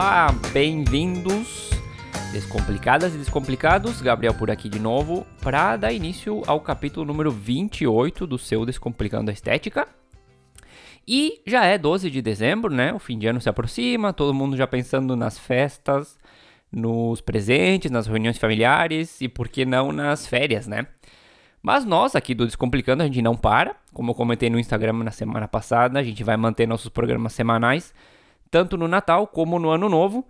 Olá, bem-vindos, descomplicadas e descomplicados. Gabriel por aqui de novo para dar início ao capítulo número 28 do seu Descomplicando a Estética. E já é 12 de dezembro, né? O fim de ano se aproxima, todo mundo já pensando nas festas, nos presentes, nas reuniões familiares e por que não nas férias, né? Mas nós aqui do Descomplicando a gente não para, como eu comentei no Instagram na semana passada, a gente vai manter nossos programas semanais, tanto no Natal como no Ano Novo,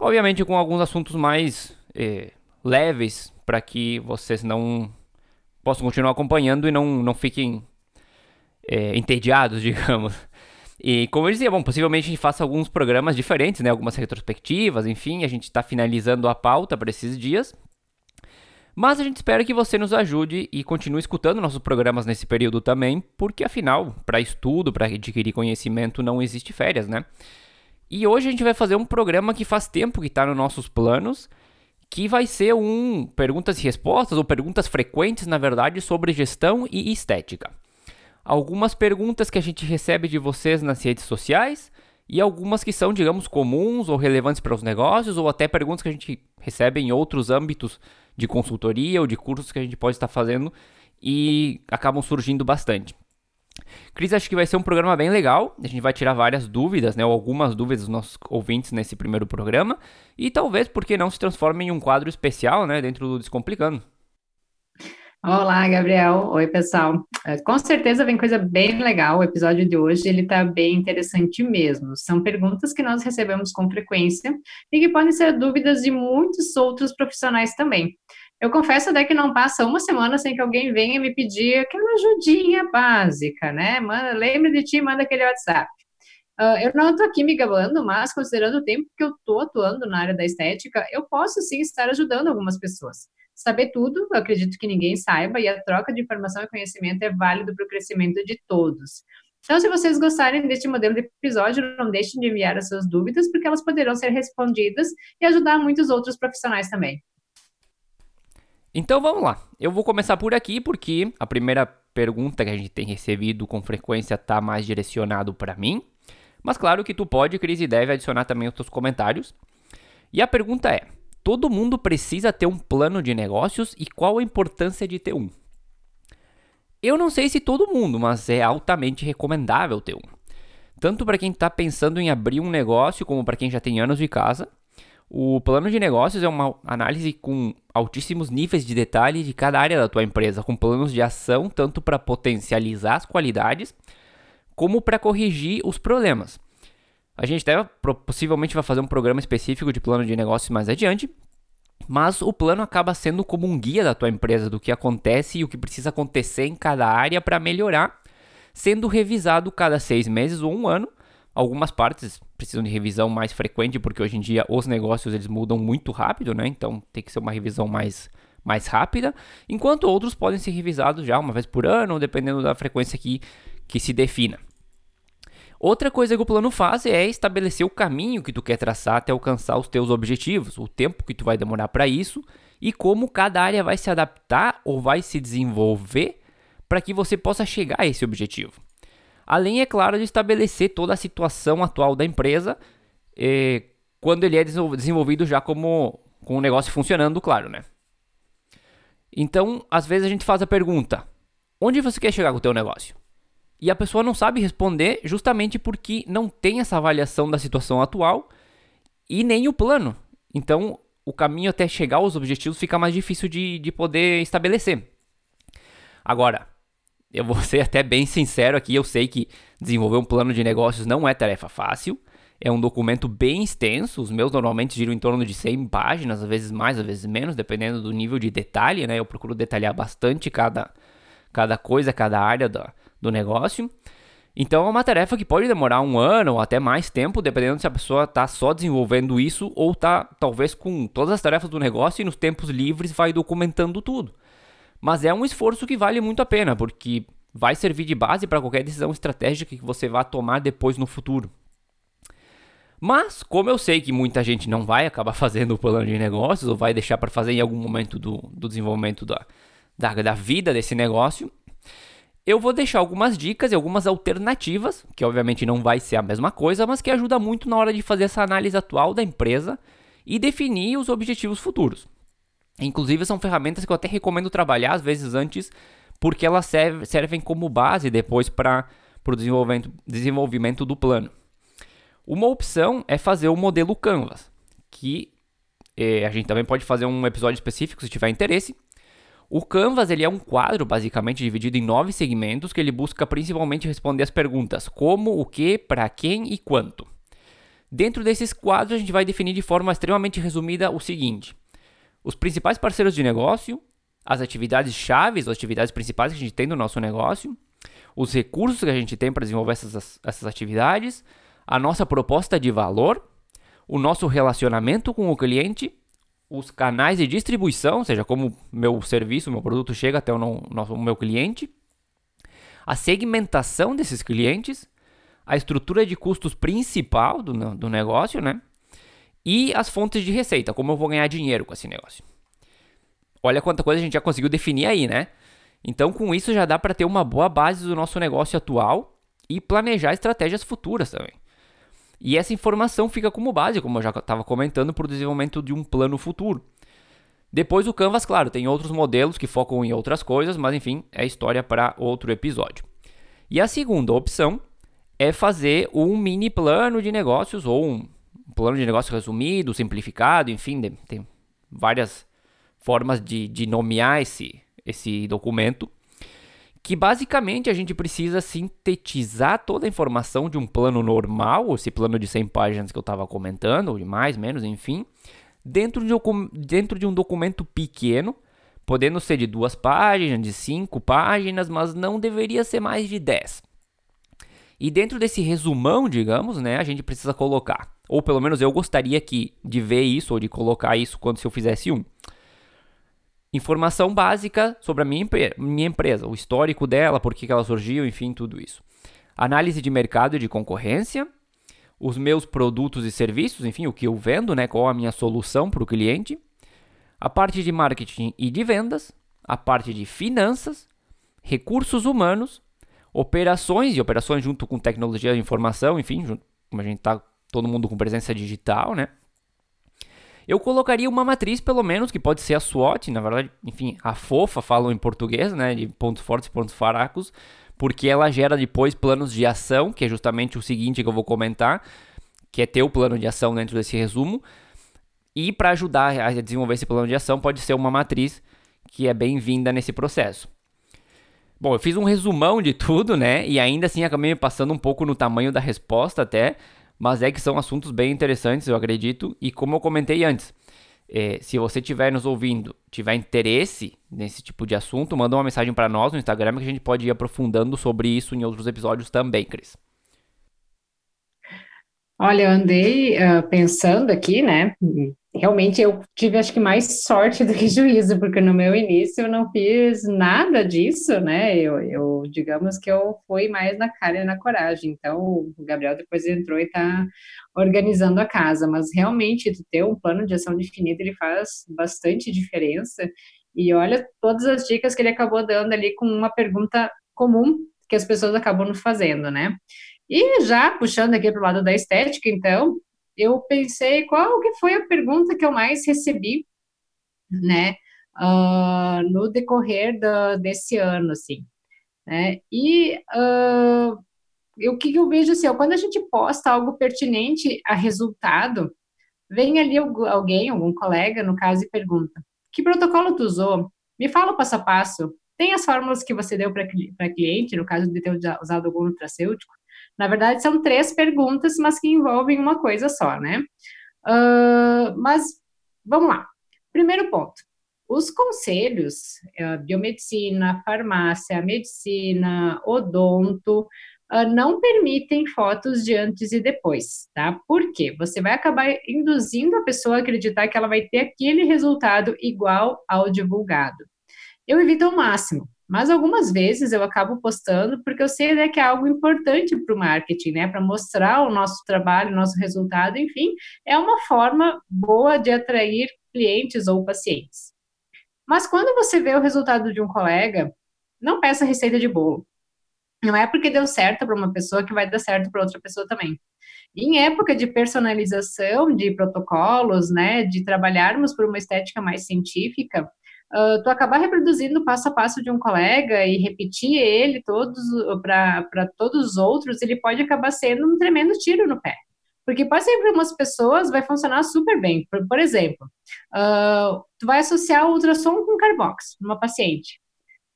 obviamente com alguns assuntos mais eh, leves para que vocês não possam continuar acompanhando e não, não fiquem eh, entediados, digamos. E como eu dizia, bom, possivelmente a gente faça alguns programas diferentes, né? Algumas retrospectivas, enfim, a gente está finalizando a pauta para esses dias. Mas a gente espera que você nos ajude e continue escutando nossos programas nesse período também, porque afinal, para estudo, para adquirir conhecimento, não existe férias, né? E hoje a gente vai fazer um programa que faz tempo que está nos nossos planos, que vai ser um perguntas e respostas, ou perguntas frequentes, na verdade, sobre gestão e estética algumas perguntas que a gente recebe de vocês nas redes sociais e algumas que são, digamos, comuns ou relevantes para os negócios, ou até perguntas que a gente recebe em outros âmbitos de consultoria ou de cursos que a gente pode estar fazendo e acabam surgindo bastante. Cris, acho que vai ser um programa bem legal. A gente vai tirar várias dúvidas, né, ou algumas dúvidas dos nossos ouvintes nesse primeiro programa. E talvez, por que não, se transforme em um quadro especial né, dentro do Descomplicando. Olá, Gabriel. Oi, pessoal. É, com certeza vem coisa bem legal. O episódio de hoje ele está bem interessante mesmo. São perguntas que nós recebemos com frequência e que podem ser dúvidas de muitos outros profissionais também. Eu confesso até que não passa uma semana sem que alguém venha me pedir aquela ajudinha básica, né? Manda, lembre de ti, manda aquele WhatsApp. Uh, eu não estou aqui me gabando, mas considerando o tempo que eu estou atuando na área da estética, eu posso sim estar ajudando algumas pessoas saber tudo, eu acredito que ninguém saiba, e a troca de informação e conhecimento é válido para o crescimento de todos. Então, se vocês gostarem deste modelo de episódio, não deixem de enviar as suas dúvidas, porque elas poderão ser respondidas e ajudar muitos outros profissionais também. Então vamos lá. Eu vou começar por aqui, porque a primeira pergunta que a gente tem recebido com frequência está mais direcionado para mim. Mas claro que tu pode, Cris, e deve adicionar também os teus comentários. E a pergunta é: Todo mundo precisa ter um plano de negócios e qual a importância de ter um? Eu não sei se todo mundo, mas é altamente recomendável ter um. Tanto para quem está pensando em abrir um negócio, como para quem já tem anos de casa. O plano de negócios é uma análise com altíssimos níveis de detalhe de cada área da tua empresa, com planos de ação tanto para potencializar as qualidades, como para corrigir os problemas. A gente até possivelmente vai fazer um programa específico de plano de negócios mais adiante, mas o plano acaba sendo como um guia da tua empresa do que acontece e o que precisa acontecer em cada área para melhorar, sendo revisado cada seis meses ou um ano. Algumas partes precisam de revisão mais frequente porque hoje em dia os negócios eles mudam muito rápido, né? Então tem que ser uma revisão mais mais rápida, enquanto outros podem ser revisados já uma vez por ano, dependendo da frequência que, que se defina. Outra coisa que o plano faz é estabelecer o caminho que tu quer traçar até alcançar os teus objetivos, o tempo que tu vai demorar para isso e como cada área vai se adaptar ou vai se desenvolver para que você possa chegar a esse objetivo. Além, é claro, de estabelecer toda a situação atual da empresa eh, quando ele é desenvolvido já como com o negócio funcionando, claro, né? Então, às vezes a gente faz a pergunta: onde você quer chegar com o teu negócio? E a pessoa não sabe responder justamente porque não tem essa avaliação da situação atual e nem o plano. Então, o caminho até chegar aos objetivos fica mais difícil de, de poder estabelecer. Agora, eu vou ser até bem sincero aqui, eu sei que desenvolver um plano de negócios não é tarefa fácil. É um documento bem extenso, os meus normalmente giram em torno de 100 páginas, às vezes mais, às vezes menos, dependendo do nível de detalhe, né? Eu procuro detalhar bastante cada, cada coisa, cada área da, do negócio. Então é uma tarefa que pode demorar um ano ou até mais tempo, dependendo se a pessoa está só desenvolvendo isso ou está talvez com todas as tarefas do negócio e nos tempos livres vai documentando tudo. Mas é um esforço que vale muito a pena, porque vai servir de base para qualquer decisão estratégica que você vá tomar depois no futuro. Mas, como eu sei que muita gente não vai acabar fazendo o plano de negócios ou vai deixar para fazer em algum momento do, do desenvolvimento da, da, da vida desse negócio, eu vou deixar algumas dicas e algumas alternativas, que obviamente não vai ser a mesma coisa, mas que ajuda muito na hora de fazer essa análise atual da empresa e definir os objetivos futuros. Inclusive, são ferramentas que eu até recomendo trabalhar, às vezes antes, porque elas serve, servem como base depois para o desenvolvimento, desenvolvimento do plano. Uma opção é fazer o modelo Canvas, que eh, a gente também pode fazer um episódio específico se tiver interesse. O Canvas ele é um quadro basicamente dividido em nove segmentos que ele busca principalmente responder as perguntas como, o que, para quem e quanto. Dentro desses quadros a gente vai definir de forma extremamente resumida o seguinte: os principais parceiros de negócio, as atividades chaves, as atividades principais que a gente tem no nosso negócio, os recursos que a gente tem para desenvolver essas, essas atividades, a nossa proposta de valor, o nosso relacionamento com o cliente, os canais de distribuição, ou seja, como meu serviço, meu produto chega até o, nosso, o meu cliente, a segmentação desses clientes, a estrutura de custos principal do, do negócio, né? E as fontes de receita, como eu vou ganhar dinheiro com esse negócio. Olha quanta coisa a gente já conseguiu definir aí, né? Então, com isso já dá para ter uma boa base do nosso negócio atual e planejar estratégias futuras também. E essa informação fica como base, como eu já estava comentando, para o desenvolvimento de um plano futuro. Depois o Canvas, claro, tem outros modelos que focam em outras coisas, mas enfim, é história para outro episódio. E a segunda opção é fazer um mini plano de negócios ou um plano de negócio resumido, simplificado, enfim, tem várias formas de, de nomear esse, esse documento, que basicamente a gente precisa sintetizar toda a informação de um plano normal, esse plano de 100 páginas que eu estava comentando, ou de mais, menos, enfim, dentro de, um, dentro de um documento pequeno, podendo ser de duas páginas, de cinco páginas, mas não deveria ser mais de 10. E dentro desse resumão, digamos, né, a gente precisa colocar, ou pelo menos eu gostaria que, de ver isso, ou de colocar isso quando se eu fizesse um, informação básica sobre a minha, minha empresa, o histórico dela, por que ela surgiu, enfim, tudo isso. Análise de mercado e de concorrência, os meus produtos e serviços, enfim, o que eu vendo, né, qual a minha solução para o cliente, a parte de marketing e de vendas, a parte de finanças, recursos humanos, operações e operações junto com tecnologia de informação, enfim, junto, como a gente está todo mundo com presença digital, né? Eu colocaria uma matriz, pelo menos, que pode ser a SWOT, na verdade, enfim, a FOFA falam em português, né, de pontos fortes e pontos fracos, porque ela gera depois planos de ação, que é justamente o seguinte que eu vou comentar, que é ter o plano de ação dentro desse resumo. E para ajudar a desenvolver esse plano de ação, pode ser uma matriz que é bem-vinda nesse processo. Bom, eu fiz um resumão de tudo, né? E ainda assim acabei me passando um pouco no tamanho da resposta até mas é que são assuntos bem interessantes, eu acredito. E como eu comentei antes, é, se você estiver nos ouvindo, tiver interesse nesse tipo de assunto, manda uma mensagem para nós no Instagram que a gente pode ir aprofundando sobre isso em outros episódios também, Cris. Olha, eu andei uh, pensando aqui, né? Realmente eu tive acho que mais sorte do que juízo, porque no meu início eu não fiz nada disso, né? Eu, eu digamos que eu fui mais na cara e na coragem. Então o Gabriel depois entrou e está organizando a casa, mas realmente ter um plano de ação definido ele faz bastante diferença. E olha todas as dicas que ele acabou dando ali com uma pergunta comum que as pessoas acabam fazendo, né? E já puxando aqui para o lado da estética, então, eu pensei qual que foi a pergunta que eu mais recebi, né, uh, no decorrer da, desse ano, assim, né, e uh, o que eu vejo assim, ó, quando a gente posta algo pertinente a resultado, vem ali alguém, algum colega, no caso, e pergunta, que protocolo tu usou? Me fala o passo a passo. Tem as fórmulas que você deu para cliente, no caso de ter usado algum nutracêutico? Na verdade, são três perguntas, mas que envolvem uma coisa só, né? Uh, mas vamos lá. Primeiro ponto. Os conselhos, uh, biomedicina, farmácia, medicina, odonto, uh, não permitem fotos de antes e depois, tá? Por quê? Você vai acabar induzindo a pessoa a acreditar que ela vai ter aquele resultado igual ao divulgado. Eu evito ao máximo. Mas algumas vezes eu acabo postando porque eu sei né, que é algo importante para o marketing, né? Para mostrar o nosso trabalho, o nosso resultado, enfim, é uma forma boa de atrair clientes ou pacientes. Mas quando você vê o resultado de um colega, não peça receita de bolo. Não é porque deu certo para uma pessoa que vai dar certo para outra pessoa também. Em época de personalização de protocolos, né, de trabalharmos por uma estética mais científica, uh, tu acabar reproduzindo passo a passo de um colega e repetir ele todos para todos os outros, ele pode acabar sendo um tremendo tiro no pé. Porque pode ser para algumas pessoas vai funcionar super bem. Por, por exemplo, uh, tu vai associar o ultrassom com carbox numa paciente.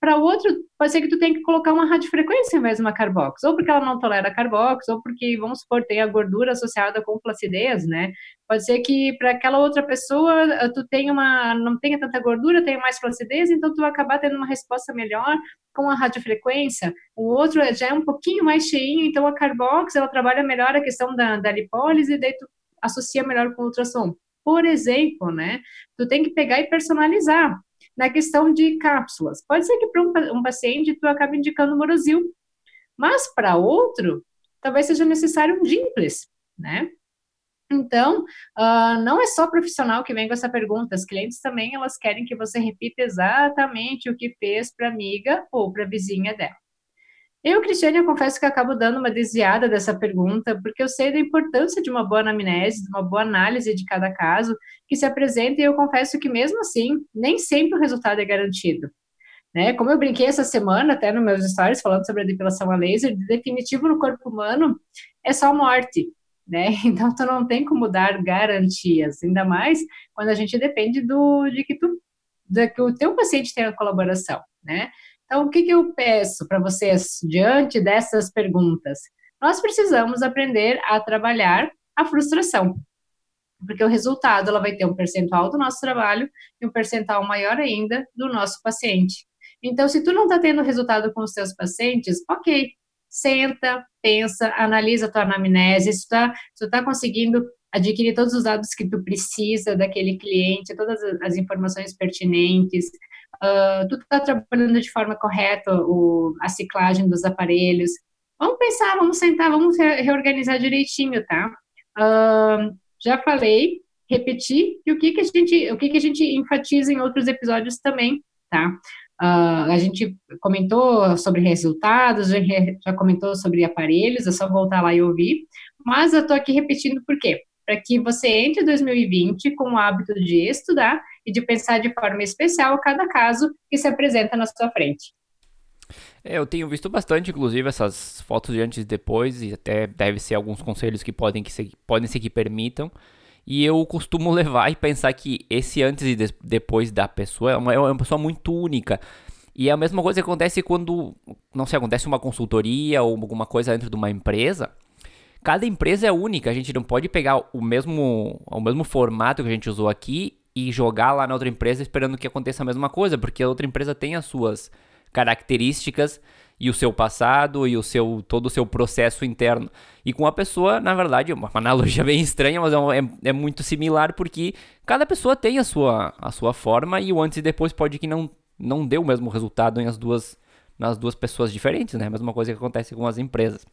Para o outro, pode ser que tu tenha que colocar uma radiofrequência em vez de uma carbox, ou porque ela não tolera carbox, ou porque, vamos supor, tem a gordura associada com flacidez, né? Pode ser que para aquela outra pessoa eh, tu tenha uma, não tenha tanta gordura, tenha mais flacidez, então tu acabar tendo uma resposta melhor com a radiofrequência. O outro já é um pouquinho mais cheinho, então a carbox ela trabalha melhor a questão da, da lipólise, daí tu associa melhor com o ultrassom. Por exemplo, né? Tu tem que pegar e personalizar na questão de cápsulas. Pode ser que para um, um, paciente tu acabe indicando morosil, mas para outro, talvez seja necessário um dimples, né? Então, uh, não é só profissional que vem com essa pergunta, as clientes também, elas querem que você repita exatamente o que fez para amiga ou para vizinha dela. Eu, Cristiane, eu confesso que acabo dando uma desviada dessa pergunta, porque eu sei da importância de uma boa anamnese, de uma boa análise de cada caso que se apresenta, e eu confesso que, mesmo assim, nem sempre o resultado é garantido. Né? Como eu brinquei essa semana, até nos meus stories, falando sobre a depilação a laser, de definitivo no corpo humano é só morte. Né? Então, tu não tem como dar garantias, ainda mais quando a gente depende do, de que, tu, de que o teu paciente tenha colaboração, né? Então, o que, que eu peço para vocês diante dessas perguntas? Nós precisamos aprender a trabalhar a frustração, porque o resultado ela vai ter um percentual do nosso trabalho e um percentual maior ainda do nosso paciente. Então, se tu não está tendo resultado com os teus pacientes, ok, senta, pensa, analisa a tua anamnese, se tu está tá conseguindo adquirir todos os dados que tu precisa daquele cliente, todas as informações pertinentes, uh, tu está trabalhando de forma correta o, a ciclagem dos aparelhos. Vamos pensar, vamos sentar, vamos re reorganizar direitinho, tá? Uh, já falei, repetir, e o que, que a gente, o que, que a gente enfatiza em outros episódios também, tá? Uh, a gente comentou sobre resultados, já, já, comentou sobre aparelhos, é só voltar lá e ouvir. Mas eu estou aqui repetindo por quê? Para que você entre 2020 com o hábito de estudar e de pensar de forma especial cada caso que se apresenta na sua frente. É, eu tenho visto bastante, inclusive, essas fotos de antes e depois, e até deve ser alguns conselhos que podem, que ser, podem ser que permitam. E eu costumo levar e pensar que esse antes e de, depois da pessoa é uma, é uma pessoa muito única. E é a mesma coisa que acontece quando, não sei, acontece uma consultoria ou alguma coisa dentro de uma empresa. Cada empresa é única, a gente não pode pegar o mesmo, o mesmo formato que a gente usou aqui e jogar lá na outra empresa esperando que aconteça a mesma coisa, porque a outra empresa tem as suas características e o seu passado e o seu todo o seu processo interno. E com a pessoa, na verdade, uma analogia bem estranha, mas é, é, é, muito similar porque cada pessoa tem a sua, a sua forma e o antes e depois pode que não não dê o mesmo resultado em as duas nas duas pessoas diferentes, né? A mesma coisa que acontece com as empresas.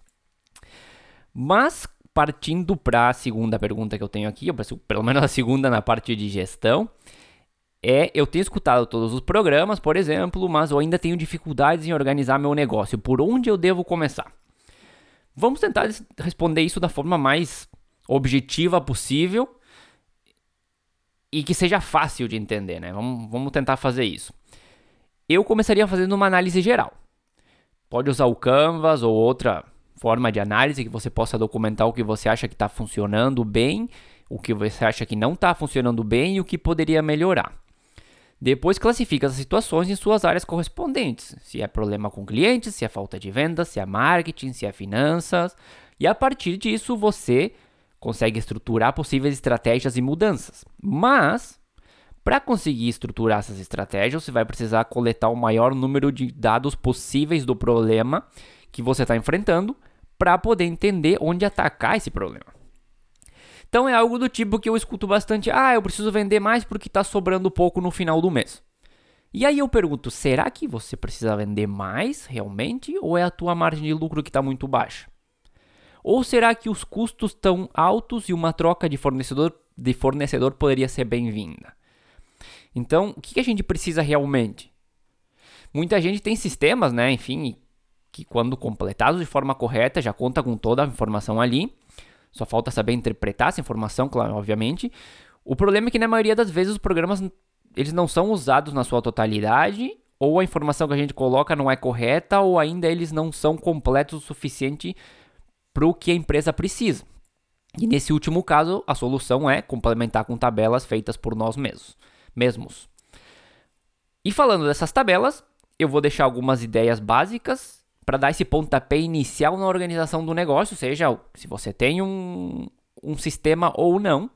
Mas partindo para a segunda pergunta que eu tenho aqui, pelo menos a segunda na parte de gestão, é eu tenho escutado todos os programas, por exemplo, mas eu ainda tenho dificuldades em organizar meu negócio. Por onde eu devo começar? Vamos tentar responder isso da forma mais objetiva possível e que seja fácil de entender, né? Vamos, vamos tentar fazer isso. Eu começaria fazendo uma análise geral. Pode usar o Canvas ou outra forma de análise que você possa documentar o que você acha que está funcionando bem, o que você acha que não está funcionando bem e o que poderia melhorar. Depois classifica as situações em suas áreas correspondentes, se é problema com clientes, se é falta de vendas, se é marketing, se é finanças, e a partir disso você consegue estruturar possíveis estratégias e mudanças. Mas para conseguir estruturar essas estratégias, você vai precisar coletar o maior número de dados possíveis do problema que você está enfrentando para poder entender onde atacar esse problema. Então é algo do tipo que eu escuto bastante: ah, eu preciso vender mais porque está sobrando pouco no final do mês. E aí eu pergunto: será que você precisa vender mais realmente ou é a tua margem de lucro que está muito baixa? Ou será que os custos estão altos e uma troca de fornecedor, de fornecedor poderia ser bem-vinda? Então, o que a gente precisa realmente? Muita gente tem sistemas, né? Enfim, que quando completados de forma correta já conta com toda a informação ali. Só falta saber interpretar essa informação, claro, obviamente. O problema é que na maioria das vezes os programas eles não são usados na sua totalidade, ou a informação que a gente coloca não é correta, ou ainda eles não são completos o suficiente para o que a empresa precisa. E nesse último caso, a solução é complementar com tabelas feitas por nós mesmos. mesmos. E falando dessas tabelas, eu vou deixar algumas ideias básicas para dar esse pontapé inicial na organização do negócio, seja se você tem um, um sistema ou não.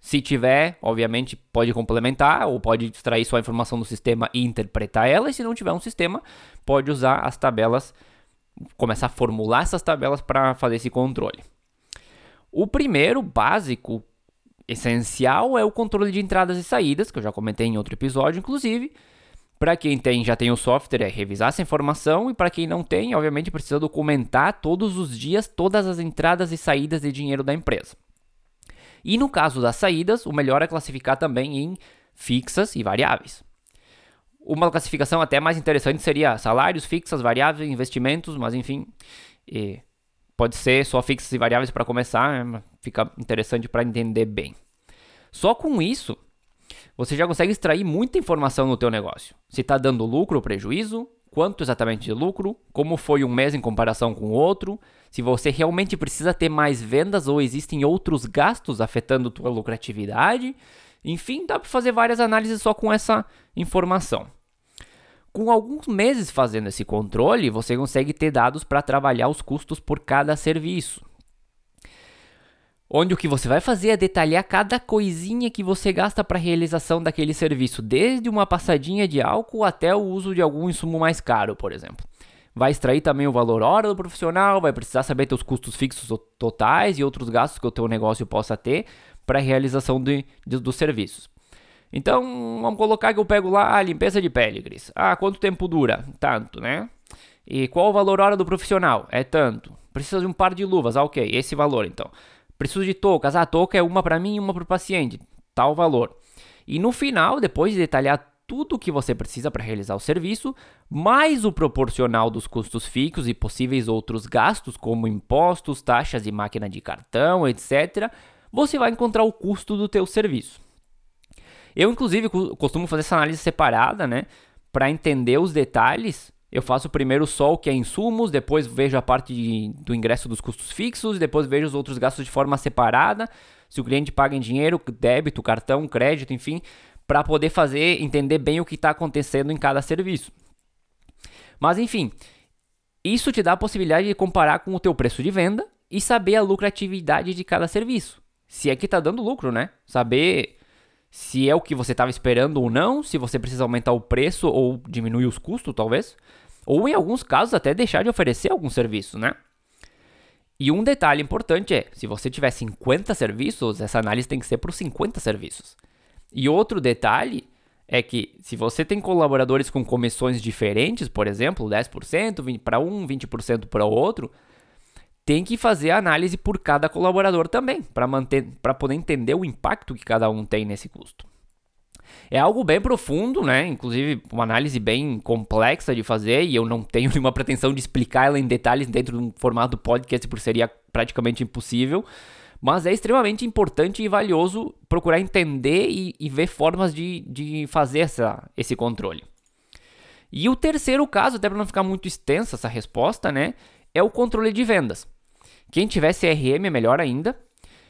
Se tiver, obviamente, pode complementar ou pode extrair sua informação do sistema e interpretar ela. E se não tiver um sistema, pode usar as tabelas, começar a formular essas tabelas para fazer esse controle. O primeiro, básico, essencial, é o controle de entradas e saídas, que eu já comentei em outro episódio, inclusive. Para quem tem, já tem o software, é revisar essa informação, e para quem não tem, obviamente precisa documentar todos os dias todas as entradas e saídas de dinheiro da empresa. E no caso das saídas, o melhor é classificar também em fixas e variáveis. Uma classificação até mais interessante seria salários, fixas, variáveis, investimentos, mas enfim, Pode ser só fixos e variáveis para começar, né? fica interessante para entender bem. Só com isso, você já consegue extrair muita informação no teu negócio. Se está dando lucro ou prejuízo, quanto exatamente de lucro, como foi um mês em comparação com o outro, se você realmente precisa ter mais vendas ou existem outros gastos afetando tua lucratividade. Enfim, dá para fazer várias análises só com essa informação. Com alguns meses fazendo esse controle, você consegue ter dados para trabalhar os custos por cada serviço. Onde o que você vai fazer é detalhar cada coisinha que você gasta para a realização daquele serviço, desde uma passadinha de álcool até o uso de algum insumo mais caro, por exemplo. Vai extrair também o valor hora do profissional, vai precisar saber teus custos fixos totais e outros gastos que o teu negócio possa ter para a realização de, de, dos serviços. Então, vamos colocar que eu pego lá a limpeza de pele, Cris. Ah, quanto tempo dura? Tanto, né? E qual o valor hora do profissional? É tanto. Precisa de um par de luvas, ah, ok, esse valor então. Preciso de toucas, ah, touca é uma para mim e uma para o paciente, tal valor. E no final, depois de detalhar tudo o que você precisa para realizar o serviço, mais o proporcional dos custos fixos e possíveis outros gastos, como impostos, taxas de máquina de cartão, etc., você vai encontrar o custo do teu serviço. Eu, inclusive, costumo fazer essa análise separada, né? Para entender os detalhes, eu faço primeiro só o que é insumos, depois vejo a parte de, do ingresso dos custos fixos, depois vejo os outros gastos de forma separada. Se o cliente paga em dinheiro, débito, cartão, crédito, enfim, para poder fazer, entender bem o que está acontecendo em cada serviço. Mas enfim, isso te dá a possibilidade de comparar com o teu preço de venda e saber a lucratividade de cada serviço. Se é que está dando lucro, né? Saber se é o que você estava esperando ou não, se você precisa aumentar o preço ou diminuir os custos, talvez, ou em alguns casos até deixar de oferecer algum serviço, né? E um detalhe importante é, se você tiver 50 serviços, essa análise tem que ser para os 50 serviços. E outro detalhe é que se você tem colaboradores com comissões diferentes, por exemplo, 10% para um, 20% para o outro, tem que fazer a análise por cada colaborador também, para manter, para poder entender o impacto que cada um tem nesse custo. É algo bem profundo, né? Inclusive uma análise bem complexa de fazer e eu não tenho nenhuma pretensão de explicar ela em detalhes dentro de um formato podcast, porque seria praticamente impossível. Mas é extremamente importante e valioso procurar entender e, e ver formas de, de fazer essa, esse controle. E o terceiro caso, até para não ficar muito extensa essa resposta, né? É o controle de vendas. Quem tiver CRM é melhor ainda.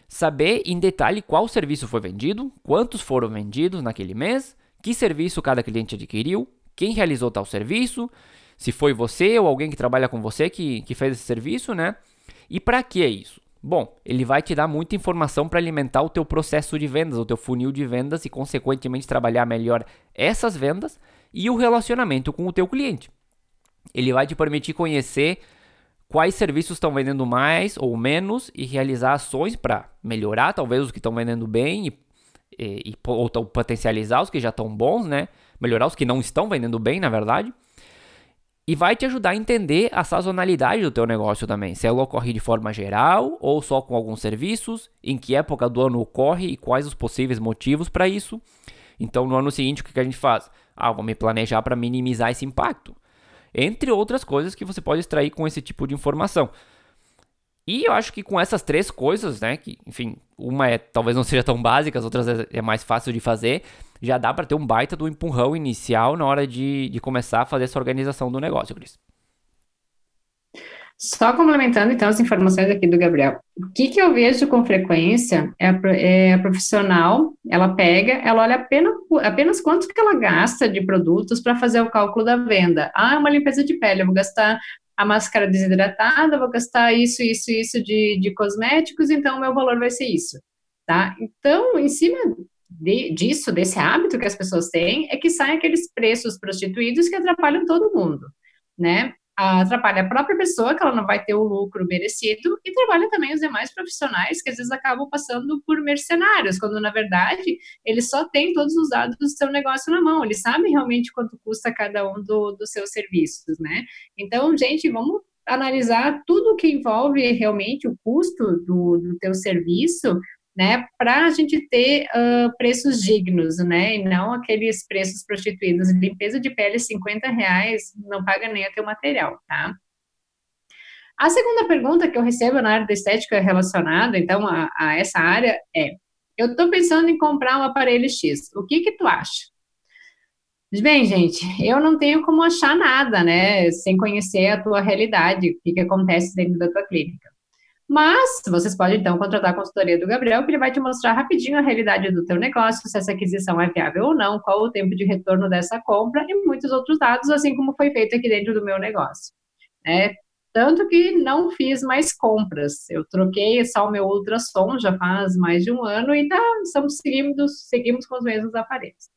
Saber em detalhe qual serviço foi vendido, quantos foram vendidos naquele mês, que serviço cada cliente adquiriu, quem realizou tal serviço, se foi você ou alguém que trabalha com você que, que fez esse serviço, né? E para que é isso? Bom, ele vai te dar muita informação para alimentar o teu processo de vendas, o teu funil de vendas e consequentemente trabalhar melhor essas vendas e o relacionamento com o teu cliente. Ele vai te permitir conhecer quais serviços estão vendendo mais ou menos e realizar ações para melhorar talvez os que estão vendendo bem e, e, e ou potencializar os que já estão bons, né? Melhorar os que não estão vendendo bem, na verdade. E vai te ajudar a entender a sazonalidade do teu negócio também. Se ela ocorre de forma geral ou só com alguns serviços, em que época do ano ocorre e quais os possíveis motivos para isso. Então, no ano seguinte, o que a gente faz? Ah, vou me planejar para minimizar esse impacto. Entre outras coisas que você pode extrair com esse tipo de informação. E eu acho que com essas três coisas, né, que, enfim, uma é talvez não seja tão básica, as outras é, é mais fácil de fazer, já dá para ter um baita do empurrão inicial na hora de, de começar a fazer essa organização do negócio, Cris. Só complementando, então, as informações aqui do Gabriel. O que, que eu vejo com frequência é a, é a profissional, ela pega, ela olha apenas, apenas quanto que ela gasta de produtos para fazer o cálculo da venda. Ah, uma limpeza de pele, eu vou gastar a máscara desidratada, vou gastar isso, isso, isso de, de cosméticos, então o meu valor vai ser isso, tá? Então, em cima de, disso, desse hábito que as pessoas têm, é que saem aqueles preços prostituídos que atrapalham todo mundo, né? Atrapalha a própria pessoa, que ela não vai ter o lucro merecido, e trabalha também os demais profissionais, que às vezes acabam passando por mercenários, quando na verdade eles só têm todos os dados do seu negócio na mão, eles sabem realmente quanto custa cada um do, dos seus serviços, né? Então, gente, vamos analisar tudo que envolve realmente o custo do, do teu serviço né, para a gente ter uh, preços dignos, né, e não aqueles preços prostituídos. Limpeza de pele, 50 reais, não paga nem a teu material, tá? A segunda pergunta que eu recebo na área da estética relacionada, então, a, a essa área é, eu estou pensando em comprar um aparelho X, o que que tu acha? Bem, gente, eu não tenho como achar nada, né, sem conhecer a tua realidade, o que que acontece dentro da tua clínica. Mas vocês podem então contratar a consultoria do Gabriel, que ele vai te mostrar rapidinho a realidade do teu negócio, se essa aquisição é viável ou não, qual o tempo de retorno dessa compra e muitos outros dados, assim como foi feito aqui dentro do meu negócio. É, tanto que não fiz mais compras. Eu troquei só o meu ultrassom já faz mais de um ano e tá, estamos seguindo, seguimos com os mesmos aparelhos.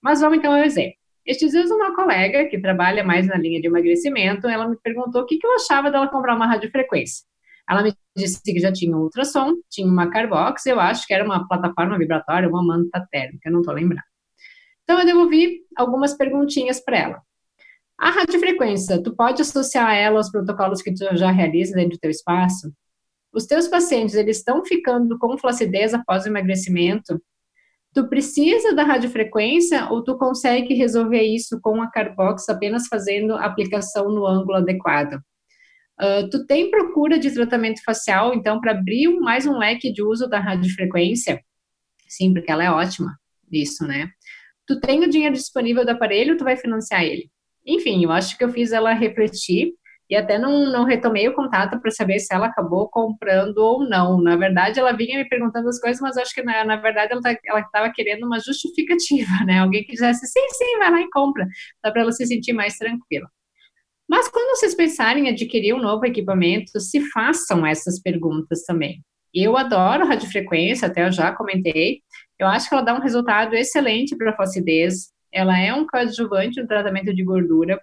Mas vamos então ao exemplo. Estes dias, uma colega que trabalha mais na linha de emagrecimento, ela me perguntou o que, que eu achava dela comprar uma radiofrequência. Ela me disse que já tinha ultrassom, tinha uma Carbox, eu acho que era uma plataforma vibratória, uma manta térmica, não estou lembrando. Então, eu devolvi algumas perguntinhas para ela. A radiofrequência, tu pode associar ela aos protocolos que tu já realiza dentro do teu espaço? Os teus pacientes, eles estão ficando com flacidez após o emagrecimento? Tu precisa da radiofrequência ou tu consegue resolver isso com a Carbox apenas fazendo a aplicação no ângulo adequado? Uh, tu tem procura de tratamento facial, então, para abrir mais um leque de uso da radiofrequência? Sim, porque ela é ótima nisso, né? Tu tem o dinheiro disponível do aparelho, tu vai financiar ele. Enfim, eu acho que eu fiz ela refletir e até não, não retomei o contato para saber se ela acabou comprando ou não. Na verdade, ela vinha me perguntando as coisas, mas acho que na, na verdade ela tá, estava querendo uma justificativa, né? Alguém que dissesse, sim, sim, vai lá e compra, para ela se sentir mais tranquila. Mas quando vocês pensarem em adquirir um novo equipamento, se façam essas perguntas também. Eu adoro radiofrequência, até eu já comentei. Eu acho que ela dá um resultado excelente para a flacidez. Ela é um coadjuvante no tratamento de gordura.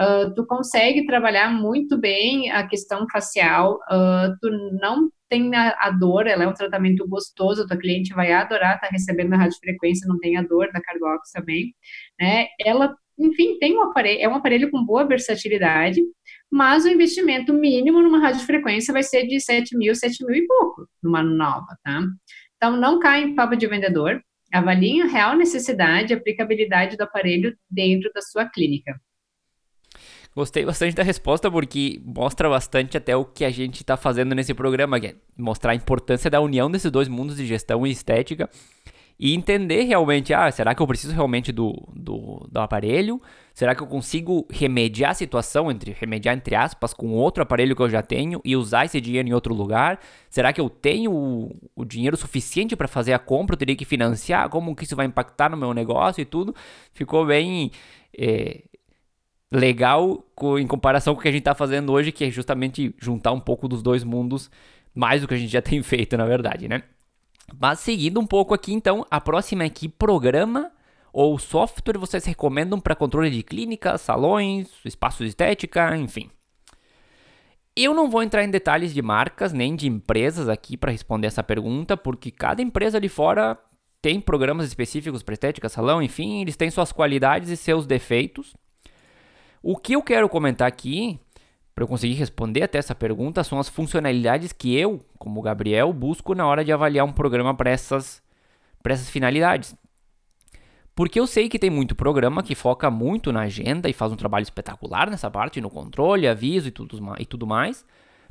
Uh, tu consegue trabalhar muito bem a questão facial. Uh, tu não tem a, a, dor, ela é um tratamento gostoso. O tua cliente vai adorar estar tá recebendo a radiofrequência, não tem a dor da Carbox também. Né? Ela enfim, tem um aparelho, é um aparelho com boa versatilidade, mas o investimento mínimo numa radiofrequência vai ser de 7 mil, 7 mil e pouco, numa nova, tá? Então, não cai em papo de vendedor, avalie a real necessidade e aplicabilidade do aparelho dentro da sua clínica. Gostei bastante da resposta porque mostra bastante até o que a gente está fazendo nesse programa, que é mostrar a importância da união desses dois mundos de gestão e estética e entender realmente, ah, será que eu preciso realmente do, do, do, aparelho? Será que eu consigo remediar a situação, entre remediar entre aspas, com outro aparelho que eu já tenho e usar esse dinheiro em outro lugar? Será que eu tenho o, o dinheiro suficiente para fazer a compra? Eu teria que financiar? Como que isso vai impactar no meu negócio e tudo? Ficou bem é, legal em comparação com o que a gente está fazendo hoje, que é justamente juntar um pouco dos dois mundos, mais do que a gente já tem feito, na verdade, né? Mas seguindo um pouco aqui, então, a próxima é que programa ou software vocês recomendam para controle de clínicas, salões, espaços de estética, enfim. Eu não vou entrar em detalhes de marcas nem de empresas aqui para responder essa pergunta, porque cada empresa de fora tem programas específicos para estética, salão, enfim, eles têm suas qualidades e seus defeitos. O que eu quero comentar aqui para eu conseguir responder até essa pergunta são as funcionalidades que eu, como Gabriel, busco na hora de avaliar um programa para essas, essas finalidades. Porque eu sei que tem muito programa que foca muito na agenda e faz um trabalho espetacular nessa parte, no controle, aviso e tudo, e tudo mais,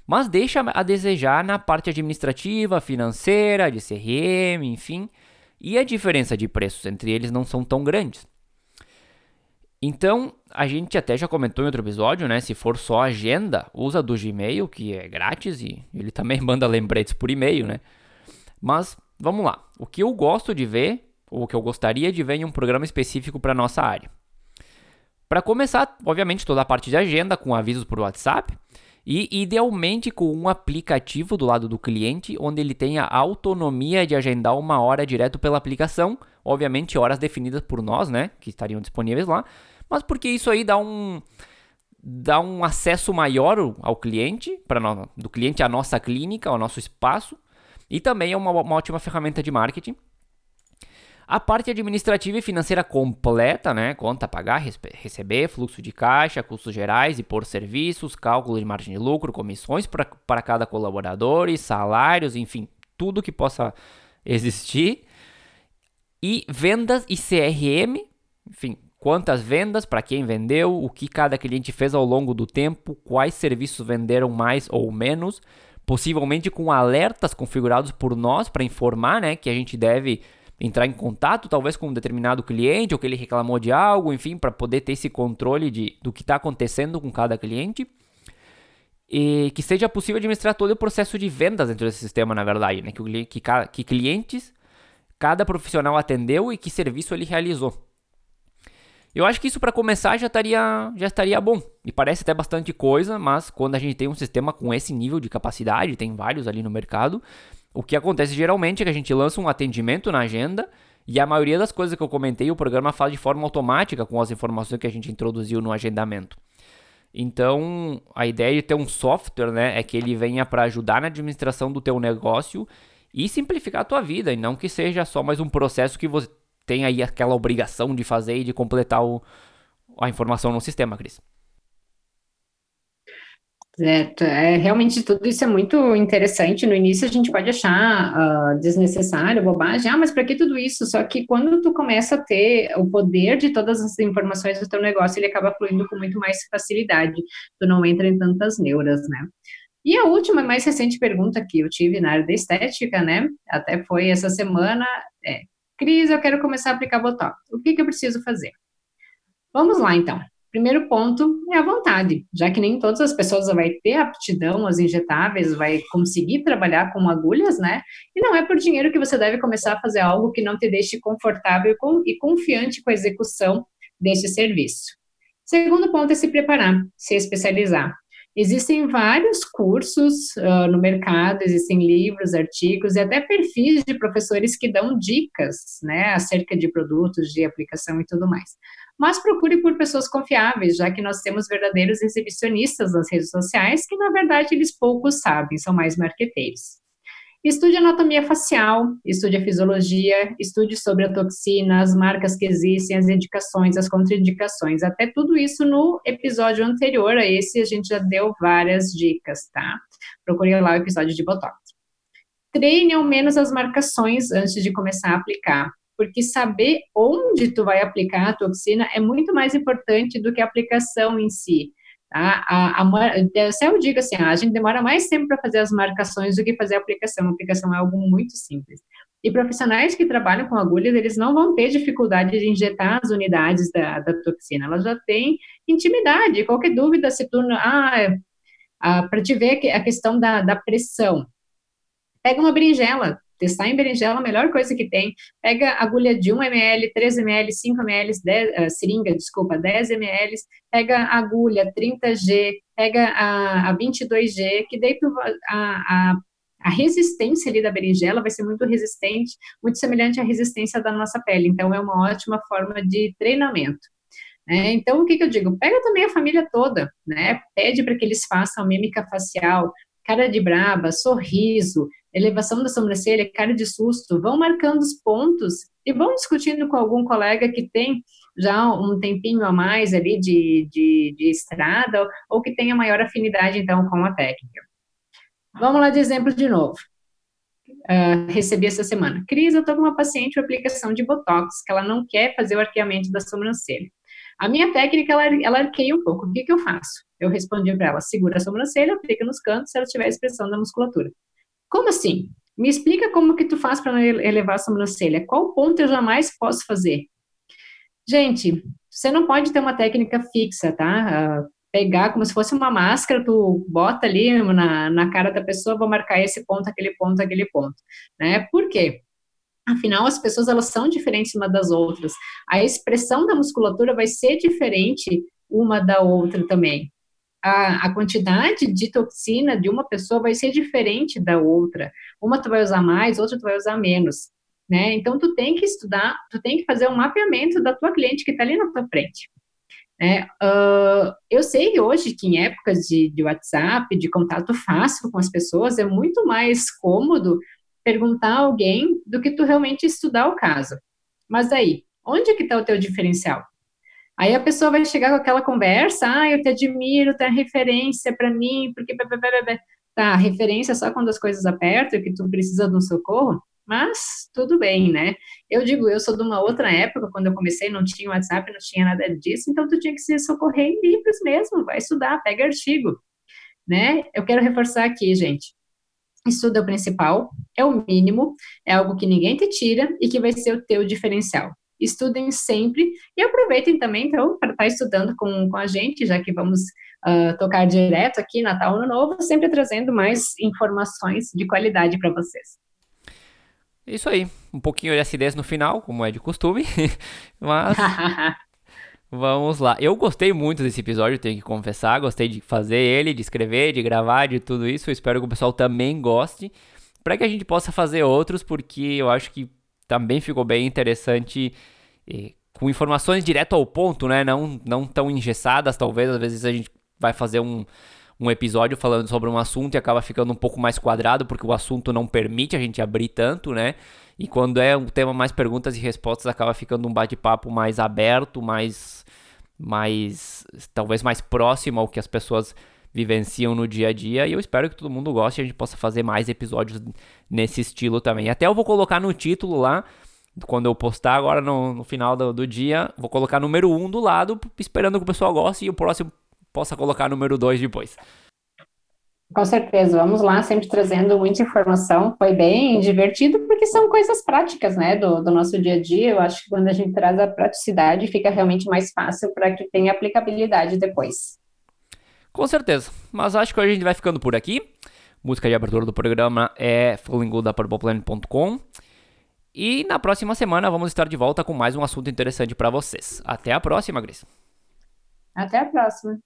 mas deixa a desejar na parte administrativa, financeira, de CRM, enfim. E a diferença de preços entre eles não são tão grandes. Então, a gente até já comentou em outro episódio, né? Se for só agenda, usa do Gmail, que é grátis e ele também manda lembretes por e-mail, né? Mas vamos lá. O que eu gosto de ver, ou o que eu gostaria de ver em um programa específico para nossa área. Para começar, obviamente, toda a parte de agenda com avisos por WhatsApp e idealmente com um aplicativo do lado do cliente, onde ele tenha autonomia de agendar uma hora direto pela aplicação, obviamente horas definidas por nós, né, que estariam disponíveis lá mas porque isso aí dá um dá um acesso maior ao cliente, para do cliente à nossa clínica, ao nosso espaço, e também é uma, uma ótima ferramenta de marketing. A parte administrativa e financeira completa, né? Conta a pagar, receber, fluxo de caixa, custos gerais e por serviços, cálculo de margem de lucro, comissões para cada colaborador e salários, enfim, tudo que possa existir. E vendas e CRM, enfim, quantas vendas, para quem vendeu, o que cada cliente fez ao longo do tempo, quais serviços venderam mais ou menos, possivelmente com alertas configurados por nós para informar, né, que a gente deve entrar em contato talvez com um determinado cliente ou que ele reclamou de algo, enfim, para poder ter esse controle de, do que está acontecendo com cada cliente. E que seja possível administrar todo o processo de vendas dentro desse sistema, na verdade, né? Que, que, que clientes cada profissional atendeu e que serviço ele realizou. Eu acho que isso para começar já estaria, já estaria bom. E parece até bastante coisa, mas quando a gente tem um sistema com esse nível de capacidade, tem vários ali no mercado, o que acontece geralmente é que a gente lança um atendimento na agenda e a maioria das coisas que eu comentei o programa faz de forma automática com as informações que a gente introduziu no agendamento. Então, a ideia de ter um software, né, é que ele venha para ajudar na administração do teu negócio e simplificar a tua vida, e não que seja só mais um processo que você tem aí aquela obrigação de fazer e de completar o, a informação no sistema, Cris. Certo, é, realmente tudo isso é muito interessante. No início a gente pode achar uh, desnecessário, bobagem, ah, mas para que tudo isso? Só que quando tu começa a ter o poder de todas as informações do teu negócio, ele acaba fluindo com muito mais facilidade. Tu não entra em tantas neuras, né? E a última, mais recente pergunta que eu tive na área da estética, né? Até foi essa semana, é, Cris, eu quero começar a aplicar Botox. O que, que eu preciso fazer? Vamos lá, então. Primeiro ponto é a vontade, já que nem todas as pessoas vão ter aptidão aos injetáveis, vai conseguir trabalhar com agulhas, né? E não é por dinheiro que você deve começar a fazer algo que não te deixe confortável e confiante com a execução desse serviço. Segundo ponto é se preparar, se especializar. Existem vários cursos uh, no mercado, existem livros, artigos e até perfis de professores que dão dicas, né, acerca de produtos, de aplicação e tudo mais. Mas procure por pessoas confiáveis, já que nós temos verdadeiros exibicionistas nas redes sociais que, na verdade, eles poucos sabem, são mais marqueteiros. Estude anatomia facial, estude a fisiologia, estude sobre a toxina, as marcas que existem, as indicações, as contraindicações, até tudo isso no episódio anterior a esse a gente já deu várias dicas, tá? Procure lá o episódio de Botox. Treine ao menos as marcações antes de começar a aplicar, porque saber onde tu vai aplicar a toxina é muito mais importante do que a aplicação em si. Tá? A, a, se eu digo assim, a gente demora mais tempo para fazer as marcações do que fazer a aplicação. A aplicação é algo muito simples. E profissionais que trabalham com agulhas, eles não vão ter dificuldade de injetar as unidades da, da toxina. Elas já têm intimidade. Qualquer dúvida, se tu... Ah, ah para te ver a questão da, da pressão. Pega uma berinjela, testar em berinjela é a melhor coisa que tem. Pega agulha de 1 ml, 3 ml, 5 ml, 10, uh, seringa, desculpa, 10 ml, pega agulha 30G, pega a, a 22G, que daí tu, a, a, a resistência ali da berinjela vai ser muito resistente, muito semelhante à resistência da nossa pele. Então, é uma ótima forma de treinamento. É, então, o que, que, eu digo? Pega também a família toda, né? Pede para que eles façam mímica facial, cara de braba, sorriso, elevação da sobrancelha, cara de susto, vão marcando os pontos e vão discutindo com algum colega que tem já um tempinho a mais ali de, de, de estrada ou que tenha maior afinidade, então, com a técnica. Vamos lá de exemplo de novo. uh, recebi essa semana. Cris, eu estou com uma paciente com aplicação de Botox, que ela não quer fazer o arqueamento da sobrancelha. A minha técnica, ela, ela arqueia um pouco. O que, que eu faço? Eu respondi para ela, segura a sobrancelha, aplica nos cantos, se ela tiver expressão da musculatura. Como assim? Me explica como que tu faz para elevar a sobrancelha. Qual ponto eu jamais posso fazer? Gente, você não pode ter uma técnica fixa, tá? Uh, pegar como se fosse uma máscara, tu bota ali na, na cara da pessoa, vou marcar esse ponto, aquele ponto, aquele ponto, né? Por quê? Afinal, as pessoas elas são diferentes uma das outras. A expressão da musculatura vai ser diferente uma da outra também. A, a, quantidade de toxina de uma pessoa vai ser diferente da outra. Uma tu vai usar mais, outra tu vai usar menos, né? Então tu tem que estudar, tu tem que fazer um mapeamento da tua cliente que está ali na tua frente. Uh, eu sei hoje que em épocas de, de WhatsApp, de contato fácil com as pessoas, é muito mais cômodo perguntar a alguém do que tu realmente estudar o caso. Mas aí, onde é que está o teu diferencial? Aí a pessoa vai chegar com aquela conversa, ah, eu te admiro, tem referência para mim, porque tá, referência só quando as coisas apertam e que tu precisa de um socorro. Mas tudo bem, né? Eu digo, eu sou de uma outra época, quando eu comecei não tinha WhatsApp, não tinha nada disso, então tu tinha que se socorrer em livros mesmo, vai estudar, pega artigo, né? Eu quero reforçar aqui, gente. Estudo é o principal, é o mínimo, é algo que ninguém te tira e que vai ser o teu diferencial. Estudem sempre e aproveitem também, então, para estar estudando com, com a gente, já que vamos uh, tocar direto aqui, Natal, Ano Novo, sempre trazendo mais informações de qualidade para vocês. Isso aí, um pouquinho de acidez no final, como é de costume, mas vamos lá. Eu gostei muito desse episódio, tenho que confessar, gostei de fazer ele, de escrever, de gravar, de tudo isso. Eu espero que o pessoal também goste, para que a gente possa fazer outros, porque eu acho que também ficou bem interessante, com informações direto ao ponto, né? Não, não tão engessadas, talvez, às vezes a gente vai fazer um um episódio falando sobre um assunto e acaba ficando um pouco mais quadrado, porque o assunto não permite a gente abrir tanto, né? E quando é um tema mais perguntas e respostas, acaba ficando um bate-papo mais aberto, mais, mais. talvez mais próximo ao que as pessoas vivenciam no dia a dia. E eu espero que todo mundo goste e a gente possa fazer mais episódios nesse estilo também. Até eu vou colocar no título lá quando eu postar agora no, no final do, do, dia, vou colocar número 1 um do lado, esperando que o pessoal goste e o próximo possa colocar número 2 depois. Com certeza, vamos lá, sempre trazendo muita informação. Foi bem divertido, porque são coisas práticas, né, do, do nosso dia a dia. Eu acho que quando a gente traz a praticidade, fica realmente mais fácil para que tenha aplicabilidade depois. Com certeza, mas acho que a gente vai ficando por aqui. Música de abertura do programa é fallinggood.com. E na próxima semana vamos estar de volta com mais um assunto interessante para vocês. Até a próxima, Gris. Até a próxima.